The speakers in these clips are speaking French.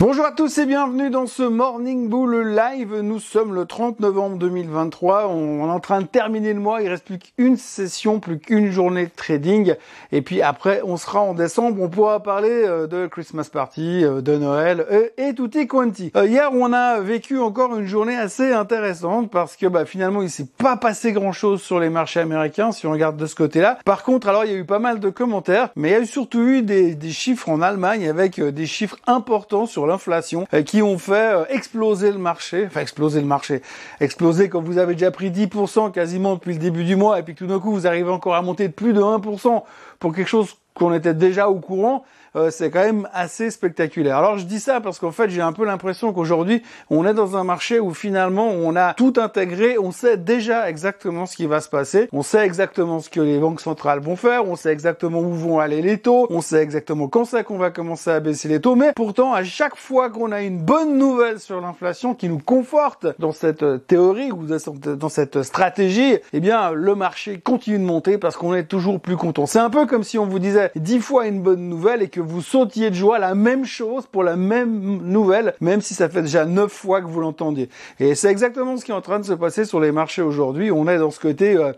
Bonjour à tous et bienvenue dans ce Morning Bull Live. Nous sommes le 30 novembre 2023. On est en train de terminer le mois. Il reste plus qu'une session, plus qu'une journée de trading. Et puis après, on sera en décembre. On pourra parler euh, de Christmas Party, euh, de Noël euh, et tutti quanti. Hier, on a vécu encore une journée assez intéressante parce que bah, finalement, il s'est pas passé grand chose sur les marchés américains si on regarde de ce côté-là. Par contre, alors il y a eu pas mal de commentaires, mais il y a eu surtout eu des, des chiffres en Allemagne avec des chiffres importants sur l'inflation euh, qui ont fait euh, exploser le marché, enfin exploser le marché, exploser quand vous avez déjà pris 10% quasiment depuis le début du mois et puis tout d'un coup vous arrivez encore à monter de plus de 1% pour quelque chose qu'on était déjà au courant, euh, c'est quand même assez spectaculaire. Alors je dis ça parce qu'en fait j'ai un peu l'impression qu'aujourd'hui on est dans un marché où finalement on a tout intégré, on sait déjà exactement ce qui va se passer, on sait exactement ce que les banques centrales vont faire, on sait exactement où vont aller les taux, on sait exactement quand c'est qu'on va commencer à baisser les taux, mais pourtant à chaque fois qu'on a une bonne nouvelle sur l'inflation qui nous conforte dans cette euh, théorie ou dans cette stratégie, eh bien le marché continue de monter parce qu'on est toujours plus content. C'est un peu comme si on vous disait dix fois une bonne nouvelle et que vous sautiez de joie la même chose pour la même nouvelle, même si ça fait déjà neuf fois que vous l'entendiez. Et c'est exactement ce qui est en train de se passer sur les marchés aujourd'hui. On est dans ce côté euh,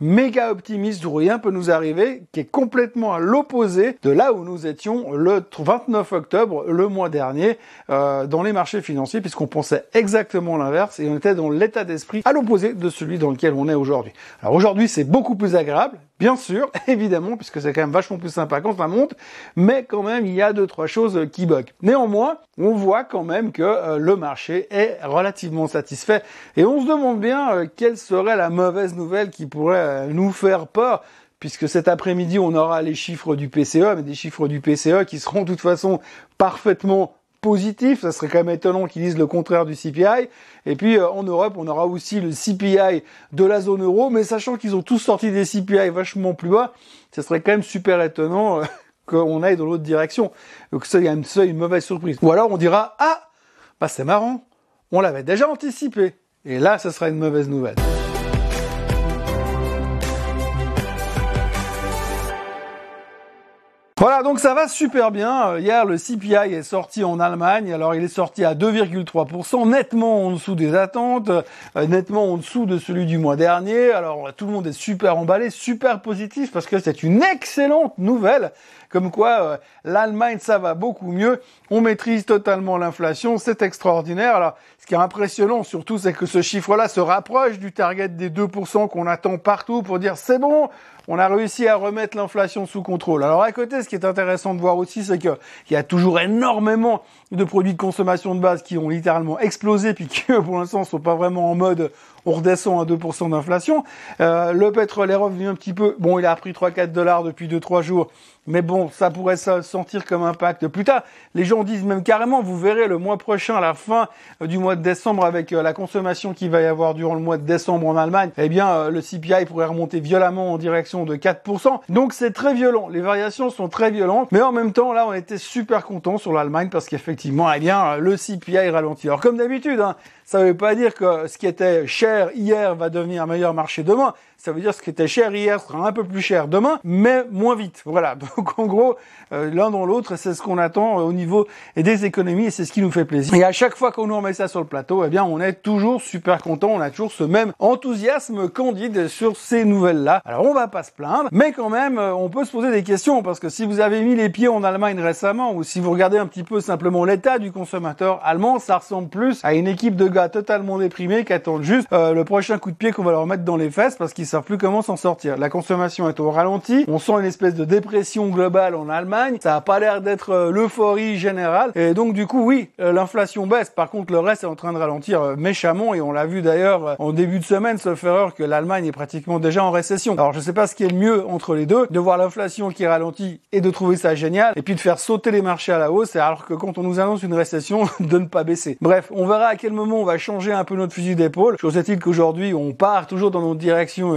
méga optimiste où rien peut nous arriver, qui est complètement à l'opposé de là où nous étions le 29 octobre, le mois dernier, euh, dans les marchés financiers, puisqu'on pensait exactement l'inverse et on était dans l'état d'esprit à l'opposé de celui dans lequel on est aujourd'hui. Alors aujourd'hui, c'est beaucoup plus agréable, bien sûr, évidemment, puisque c'est quand même vachement plus sympa quand ça monte, mais quand même, il y a deux, trois choses qui bug. Néanmoins, on voit quand même que euh, le marché est relativement satisfait et on se demande bien euh, quelle serait la mauvaise nouvelle qui pourrait euh, nous faire peur puisque cet après-midi on aura les chiffres du PCE, mais des chiffres du PCE qui seront de toute façon parfaitement positifs. Ça serait quand même étonnant qu'ils disent le contraire du CPI. Et puis en Europe, on aura aussi le CPI de la zone euro, mais sachant qu'ils ont tous sorti des CPI vachement plus bas, ce serait quand même super étonnant qu'on aille dans l'autre direction. Donc ça, il y a une, une mauvaise surprise. Ou alors on dira, ah, bah c'est marrant, on l'avait déjà anticipé. Et là, ce sera une mauvaise nouvelle. Voilà, donc ça va super bien. Euh, hier, le CPI est sorti en Allemagne. Alors, il est sorti à 2,3%, nettement en dessous des attentes, euh, nettement en dessous de celui du mois dernier. Alors, tout le monde est super emballé, super positif, parce que c'est une excellente nouvelle. Comme quoi, euh, l'Allemagne, ça va beaucoup mieux. On maîtrise totalement l'inflation. C'est extraordinaire. Alors, ce qui est impressionnant surtout, c'est que ce chiffre-là se rapproche du target des 2% qu'on attend partout pour dire c'est bon, on a réussi à remettre l'inflation sous contrôle. Alors à côté, ce qui est intéressant de voir aussi, c'est qu'il y a toujours énormément de produits de consommation de base qui ont littéralement explosé, puis qui pour l'instant sont pas vraiment en mode on redescend à 2% d'inflation. Euh, le pétrole est revenu un petit peu. Bon, il a pris 3-4 dollars depuis 2-3 jours. Mais bon, ça pourrait se sentir comme impact plus tard. Les gens disent même carrément, vous verrez le mois prochain, à la fin euh, du mois de décembre, avec euh, la consommation qu'il va y avoir durant le mois de décembre en Allemagne, eh bien, le CPI pourrait remonter violemment en direction de 4%. Donc c'est très violent. Les variations sont très violentes. Mais en même temps, là, on était super content sur l'Allemagne parce qu'effectivement, eh bien, le CPI ralentit. Alors comme d'habitude, hein, ça ne veut pas dire que ce qui était cher hier va devenir un meilleur marché demain. Ça veut dire ce qui était cher hier sera un peu plus cher demain, mais moins vite. Voilà. Donc en gros, euh, l'un dans l'autre, c'est ce qu'on attend euh, au niveau des économies et c'est ce qui nous fait plaisir. Et à chaque fois qu'on nous remet ça sur le plateau, eh bien, on est toujours super content. On a toujours ce même enthousiasme candide sur ces nouvelles-là. Alors on va pas se plaindre, mais quand même, euh, on peut se poser des questions parce que si vous avez mis les pieds en Allemagne récemment ou si vous regardez un petit peu simplement l'état du consommateur allemand, ça ressemble plus à une équipe de gars totalement déprimés qui attendent juste le prochain coup de pied qu'on va leur mettre dans les fesses parce qu'ils savent plus comment s'en sortir. La consommation est au ralenti, on sent une espèce de dépression globale en Allemagne, ça a pas l'air d'être euh, l'euphorie générale, et donc du coup oui, euh, l'inflation baisse, par contre le reste est en train de ralentir euh, méchamment, et on l'a vu d'ailleurs en début de semaine, sauf erreur que l'Allemagne est pratiquement déjà en récession. Alors je sais pas ce qui est le mieux entre les deux, de voir l'inflation qui ralentit et de trouver ça génial, et puis de faire sauter les marchés à la hausse, alors que quand on nous annonce une récession, de ne pas baisser. Bref, on verra à quel moment on va changer un peu notre fusil d'épaule. Chose est-il qu'aujourd'hui on part toujours dans notre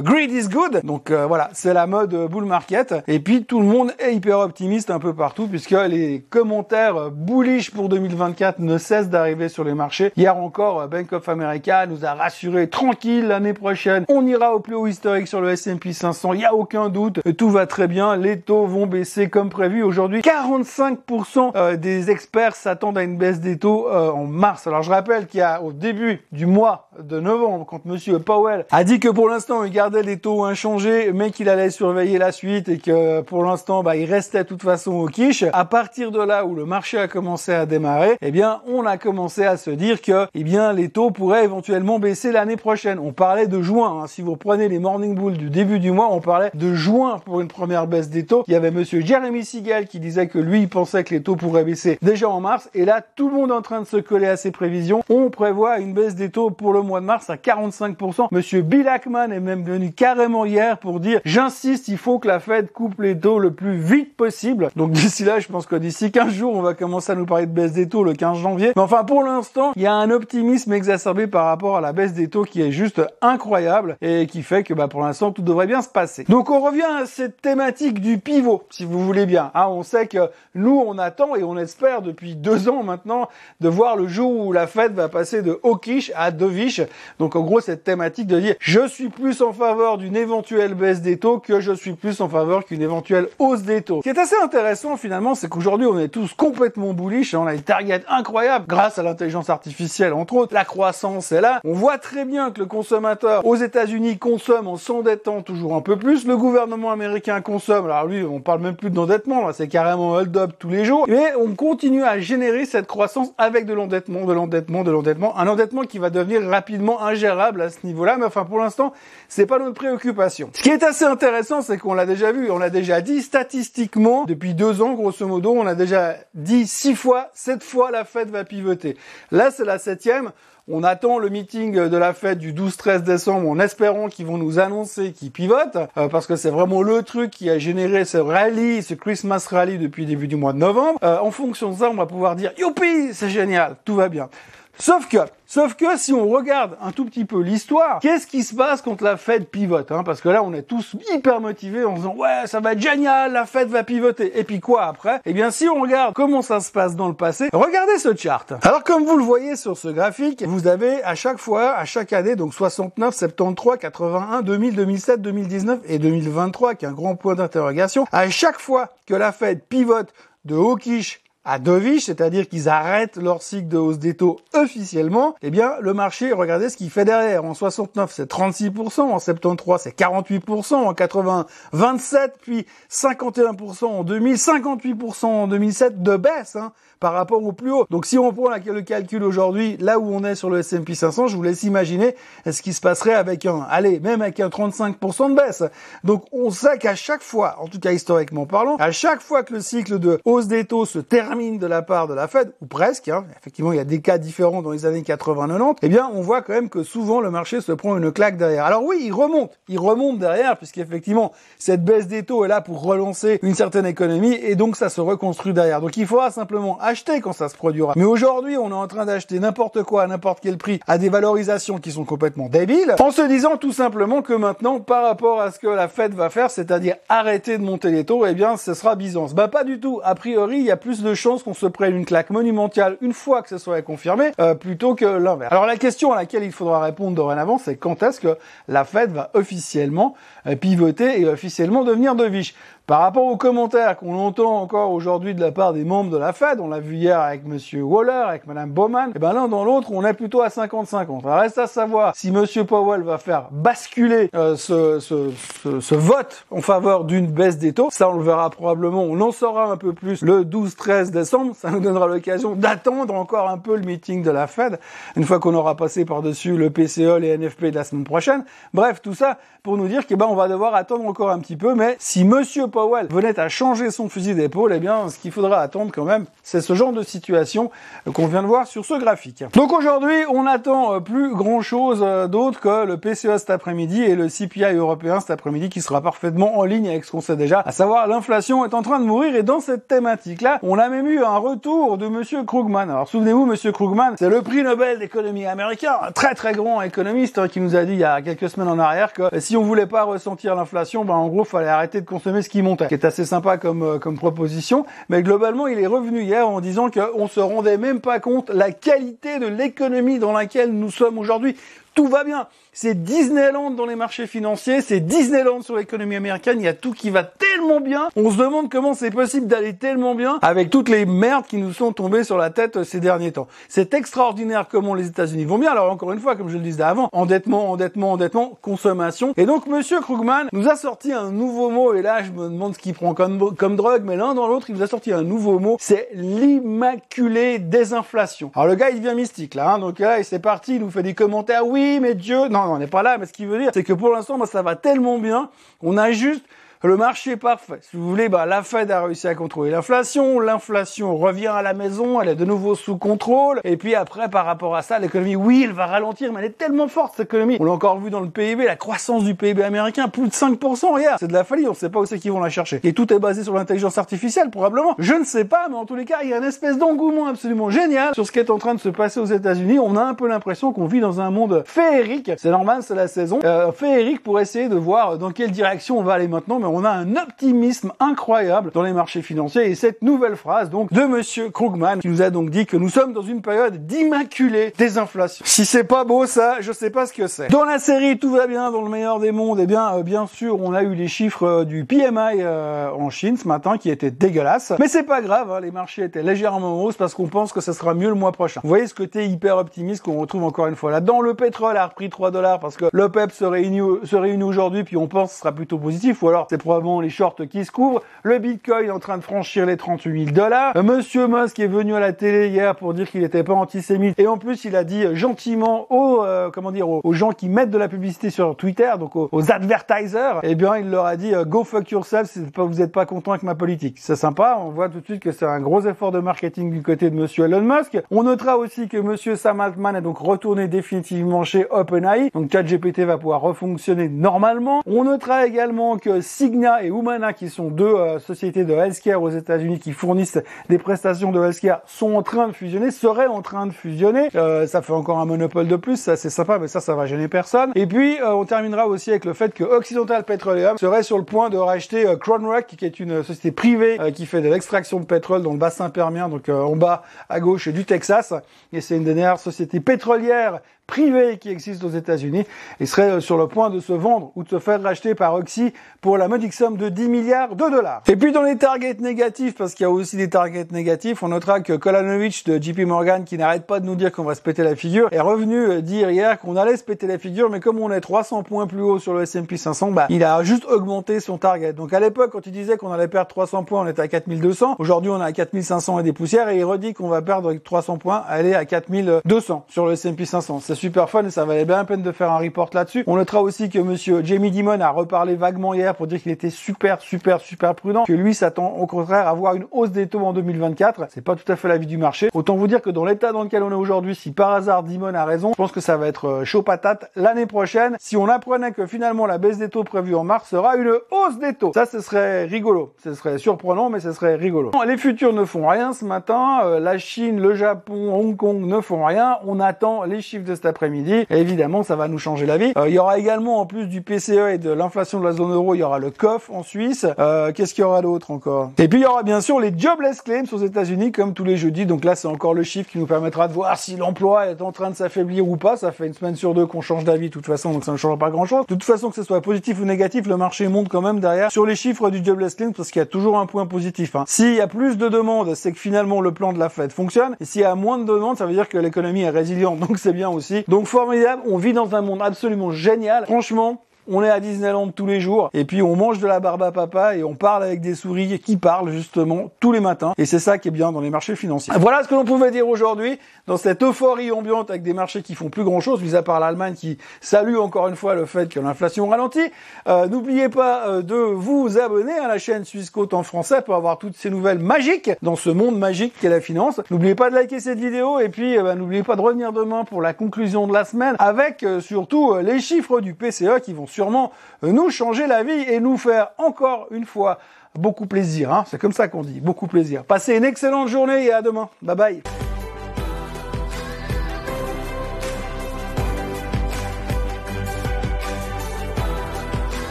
direction greed is good. Donc euh, voilà, c'est la mode bull market. Et puis tout le monde est hyper optimiste un peu partout puisque les commentaires bullish pour 2024 ne cessent d'arriver sur les marchés. Hier encore, Bank of America nous a rassuré tranquille l'année prochaine. On ira au plus haut historique sur le S&P 500. Il n'y a aucun doute. Tout va très bien. Les taux vont baisser comme prévu. Aujourd'hui, 45% euh, des experts s'attendent à une baisse des taux euh, en mars. Alors je rappelle qu'il y a au début du mois de novembre, quand Monsieur Powell a dit que pour l'instant il gardait les taux inchangés, mais qu'il allait surveiller la suite et que pour l'instant bah, il restait de toute façon au quiche. À partir de là où le marché a commencé à démarrer, eh bien on a commencé à se dire que eh bien les taux pourraient éventuellement baisser l'année prochaine. On parlait de juin. Hein. Si vous prenez les morning bulls du début du mois, on parlait de juin pour une première baisse des taux. Il y avait Monsieur Jeremy Siegel qui disait que lui il pensait que les taux pourraient baisser déjà en mars. Et là tout le monde est en train de se coller à ses prévisions. On prévoit une baisse des taux pour le mois de mars à 45%. Monsieur Bill Ackman est même venu carrément hier pour dire j'insiste, il faut que la Fed coupe les taux le plus vite possible. Donc d'ici là, je pense que d'ici 15 jours, on va commencer à nous parler de baisse des taux le 15 janvier. Mais enfin, pour l'instant, il y a un optimisme exacerbé par rapport à la baisse des taux qui est juste incroyable et qui fait que bah, pour l'instant, tout devrait bien se passer. Donc on revient à cette thématique du pivot, si vous voulez bien. Ah, on sait que nous, on attend et on espère depuis deux ans maintenant de voir le jour où la Fed va passer de hawkish à dovish. Donc en gros, cette thématique de dire je suis plus en faveur d'une éventuelle baisse des taux que je suis plus en faveur qu'une éventuelle hausse des taux. Ce qui est assez intéressant finalement, c'est qu'aujourd'hui on est tous complètement bullish, on a des targets incroyables grâce à l'intelligence artificielle entre autres. La croissance est là. On voit très bien que le consommateur aux États-Unis consomme en s'endettant toujours un peu plus. Le gouvernement américain consomme. Alors lui, on parle même plus d'endettement, c'est carrément hold up tous les jours. Mais on continue à générer cette croissance avec de l'endettement, de l'endettement, de l'endettement, un endettement qui va devenir rapidement ingérable à ce niveau-là. Mais enfin, pour l'instant, c'est pas préoccupation. Ce qui est assez intéressant, c'est qu'on l'a déjà vu, on l'a déjà dit statistiquement depuis deux ans, grosso modo, on a déjà dit six fois, sept fois la Fed va pivoter. Là, c'est la septième. On attend le meeting de la fête du 12-13 décembre en espérant qu'ils vont nous annoncer qu'ils pivotent, euh, parce que c'est vraiment le truc qui a généré ce rallye, ce Christmas rally depuis début du mois de novembre. Euh, en fonction de ça, on va pouvoir dire youpi, c'est génial, tout va bien. Sauf que, sauf que si on regarde un tout petit peu l'histoire, qu'est-ce qui se passe quand la Fed pivote hein? Parce que là, on est tous hyper motivés en disant ouais, ça va être génial, la Fed va pivoter. Et puis quoi après? Eh bien, si on regarde comment ça se passe dans le passé, regardez ce chart. Alors comme vous le voyez sur ce graphique, vous avez à chaque fois, à chaque année, donc 69, 73, 81, 2000, 2007, 2019 et 2023, qui est un grand point d'interrogation. À chaque fois que la Fed pivote de hawkish à dovish, c'est-à-dire qu'ils arrêtent leur cycle de hausse des taux officiellement, eh bien, le marché, regardez ce qu'il fait derrière. En 69, c'est 36%, en 73, c'est 48%, en 80, 27, puis 51% en 2000, 58% en 2007 de baisse, hein, par rapport au plus haut. Donc, si on prend le calcul aujourd'hui, là où on est sur le S&P 500, je vous laisse imaginer ce qui se passerait avec un, allez, même avec un 35% de baisse. Donc, on sait qu'à chaque fois, en tout cas historiquement parlant, à chaque fois que le cycle de hausse des taux se termine de la part de la Fed, ou presque, hein, effectivement il y a des cas différents dans les années 80-90, eh bien on voit quand même que souvent le marché se prend une claque derrière. Alors oui, il remonte, il remonte derrière, puisqu'effectivement cette baisse des taux est là pour relancer une certaine économie, et donc ça se reconstruit derrière. Donc il faudra simplement acheter quand ça se produira. Mais aujourd'hui, on est en train d'acheter n'importe quoi à n'importe quel prix à des valorisations qui sont complètement débiles, en se disant tout simplement que maintenant, par rapport à ce que la Fed va faire, c'est-à-dire arrêter de monter les taux, eh bien ce sera Byzance. Bah pas du tout. A priori, il y a plus de chances qu'on se prenne une claque monumentale une fois que ce soit confirmé, euh, plutôt que l'inverse. Alors la question à laquelle il faudra répondre dorénavant, c'est quand est-ce que la Fed va officiellement euh, pivoter et officiellement devenir de viche? Par rapport aux commentaires qu'on entend encore aujourd'hui de la part des membres de la Fed, on l'a vu hier avec Monsieur Waller, avec Madame Bowman, et eh ben l'un dans l'autre, on est plutôt à 50-50. Reste à savoir si Monsieur Powell va faire basculer euh, ce, ce, ce, vote en faveur d'une baisse des taux. Ça, on le verra probablement. On en saura un peu plus le 12-13 décembre. Ça nous donnera l'occasion d'attendre encore un peu le meeting de la Fed, une fois qu'on aura passé par-dessus le PCE, les NFP de la semaine prochaine. Bref, tout ça pour nous dire que ben on va devoir attendre encore un petit peu. Mais si Monsieur Powell venait à changer son fusil d'épaule, eh bien, ce qu'il faudra attendre quand même, c'est ce genre de situation qu'on vient de voir sur ce graphique. Donc aujourd'hui, on n'attend euh, plus grand chose euh, d'autre que le PCE cet après-midi et le CPI européen cet après-midi qui sera parfaitement en ligne avec ce qu'on sait déjà, à savoir l'inflation est en train de mourir et dans cette thématique-là, on a même eu un retour de monsieur Krugman. Alors souvenez-vous, monsieur Krugman, c'est le prix Nobel d'économie américain, un très très grand économiste hein, qui nous a dit il y a quelques semaines en arrière que si on voulait pas ressentir l'inflation, ben en gros, fallait arrêter de consommer ce qui montait, qui est assez sympa comme, comme proposition. Mais globalement, il est revenu hier en disant qu'on se rendait même pas compte la qualité de l'économie dans laquelle nous sommes aujourd'hui tout va bien. C'est Disneyland dans les marchés financiers, c'est Disneyland sur l'économie américaine, il y a tout qui va tellement bien. On se demande comment c'est possible d'aller tellement bien avec toutes les merdes qui nous sont tombées sur la tête ces derniers temps. C'est extraordinaire comment les États-Unis vont bien. Alors encore une fois, comme je le disais avant, endettement, endettement, endettement, consommation. Et donc Monsieur Krugman nous a sorti un nouveau mot, et là je me demande ce qu'il prend comme, comme drogue, mais l'un dans l'autre, il nous a sorti un nouveau mot, c'est l'immaculée désinflation. Alors le gars il devient mystique là, hein, donc là c'est parti, il nous fait des commentaires, oui mais Dieu, non, on n'est pas là, mais ce qu'il veut dire, c'est que pour l'instant, ça va tellement bien, on a juste le marché est parfait. Si vous voulez, bah, la Fed a réussi à contrôler l'inflation. L'inflation revient à la maison, elle est de nouveau sous contrôle. Et puis après, par rapport à ça, l'économie, oui, elle va ralentir, mais elle est tellement forte, cette économie. On l'a encore vu dans le PIB, la croissance du PIB américain, plus de 5%, regarde. C'est de la folie, on sait pas où c'est qu'ils vont la chercher. Et tout est basé sur l'intelligence artificielle, probablement. Je ne sais pas, mais en tous les cas, il y a une espèce d'engouement absolument génial sur ce qui est en train de se passer aux États-Unis. On a un peu l'impression qu'on vit dans un monde féerique. C'est normal, c'est la saison. Euh, féerique pour essayer de voir dans quelle direction on va aller maintenant, mais a un optimisme incroyable dans les marchés financiers et cette nouvelle phrase donc de monsieur Krugman qui nous a donc dit que nous sommes dans une période d'immaculée désinflation. Si c'est pas beau ça, je sais pas ce que c'est. Dans la série Tout va bien dans le meilleur des mondes, eh bien euh, bien sûr, on a eu les chiffres euh, du PMI euh, en Chine ce matin qui étaient dégueulasses, mais c'est pas grave, hein, les marchés étaient légèrement hausse parce qu'on pense que ça sera mieux le mois prochain. Vous voyez ce côté hyper optimiste qu'on retrouve encore une fois là-dedans. Le pétrole a repris 3 dollars parce que l'OPEP se réunit, se réunit aujourd'hui puis on pense que ce sera plutôt positif ou alors c'est probablement les shorts qui se couvrent. Le Bitcoin est en train de franchir les 38 000 dollars. Monsieur Musk est venu à la télé hier pour dire qu'il n'était pas antisémite et en plus il a dit gentiment aux euh, comment dire aux, gens qui mettent de la publicité sur Twitter, donc aux, advertisers, eh bien il leur a dit go fuck yourself si vous n'êtes pas content avec ma politique. C'est sympa. On voit tout de suite que c'est un gros effort de marketing du côté de Monsieur Elon Musk. On notera aussi que Monsieur Sam Altman est donc retourné définitivement chez OpenAI. Donc ChatGPT va pouvoir refonctionner normalement. On notera également que Signa et Humana qui sont deux euh, sociétés de healthcare aux États-Unis qui fournissent des prestations de healthcare, sont en train de fusionner, seraient en train de fusionner. Euh, ça fait encore un monopole de plus, ça c'est sympa, mais ça, ça va gêner personne. Et puis, euh, on terminera aussi avec le fait que Occidental Petroleum serait sur le point de racheter Crown Rock, qui est une société privée qui fait de l'extraction de pétrole dans le bassin permien, donc en bas à gauche du Texas. Et c'est une des dernières sociétés pétrolières privé qui existe aux États-Unis et serait euh, sur le point de se vendre ou de se faire racheter par Oxy pour la modique somme de 10 milliards de dollars. Et puis dans les targets négatifs, parce qu'il y a aussi des targets négatifs, on notera que Kolanovich de JP Morgan, qui n'arrête pas de nous dire qu'on va se péter la figure, est revenu euh, dire hier qu'on allait se péter la figure, mais comme on est 300 points plus haut sur le S&P 500, bah, il a juste augmenté son target. Donc à l'époque, quand il disait qu'on allait perdre 300 points, on était à 4200. Aujourd'hui, on est à 4500 et des poussières, et il redit qu'on va perdre 300 points, aller à 4200 sur le S&P 500 super fun et ça valait bien la peine de faire un report là-dessus. On notera aussi que monsieur Jamie Dimon a reparlé vaguement hier pour dire qu'il était super, super, super prudent, que lui s'attend au contraire à avoir une hausse des taux en 2024. C'est pas tout à fait l'avis du marché. Autant vous dire que dans l'état dans lequel on est aujourd'hui, si par hasard Dimon a raison, je pense que ça va être euh, chaud patate l'année prochaine. Si on apprenait que finalement la baisse des taux prévue en mars sera une hausse des taux. Ça, ce serait rigolo. Ce serait surprenant, mais ce serait rigolo. Les futurs ne font rien ce matin. Euh, la Chine, le Japon, Hong Kong ne font rien. On attend les chiffres de après-midi évidemment, ça va nous changer la vie. Euh, il y aura également, en plus du PCE et de l'inflation de la zone euro, il y aura le COF en Suisse. Euh, qu'est-ce qu'il y aura d'autre encore? Et puis il y aura bien sûr les jobless claims aux États-Unis, comme tous les jeudis. Donc là, c'est encore le chiffre qui nous permettra de voir si l'emploi est en train de s'affaiblir ou pas. Ça fait une semaine sur deux qu'on change d'avis de toute façon, donc ça ne changera pas grand-chose. De toute façon, que ce soit positif ou négatif, le marché monte quand même derrière sur les chiffres du jobless claims parce qu'il y a toujours un point positif. Hein. S'il y a plus de demandes, c'est que finalement le plan de la Fed fonctionne. Et s'il y a moins de demandes, ça veut dire que l'économie est résiliente, donc c'est bien aussi. Donc formidable, on vit dans un monde absolument génial. Franchement, on est à Disneyland tous les jours et puis on mange de la barbe à papa et on parle avec des souris qui parlent justement tous les matins et c'est ça qui est bien dans les marchés financiers. Voilà ce que l'on pouvait dire aujourd'hui dans cette euphorie ambiante avec des marchés qui font plus grand chose, mis à part l'Allemagne qui salue encore une fois le fait que l'inflation ralentit. Euh, n'oubliez pas euh, de vous abonner à la chaîne Suisse en français pour avoir toutes ces nouvelles magiques dans ce monde magique qu'est la finance. N'oubliez pas de liker cette vidéo et puis euh, bah, n'oubliez pas de revenir demain pour la conclusion de la semaine avec surtout les chiffres du PCE qui vont sûrement nous changer la vie et nous faire encore une fois beaucoup plaisir. Hein. C'est comme ça qu'on dit, beaucoup plaisir. Passez une excellente journée et à demain. Bye bye.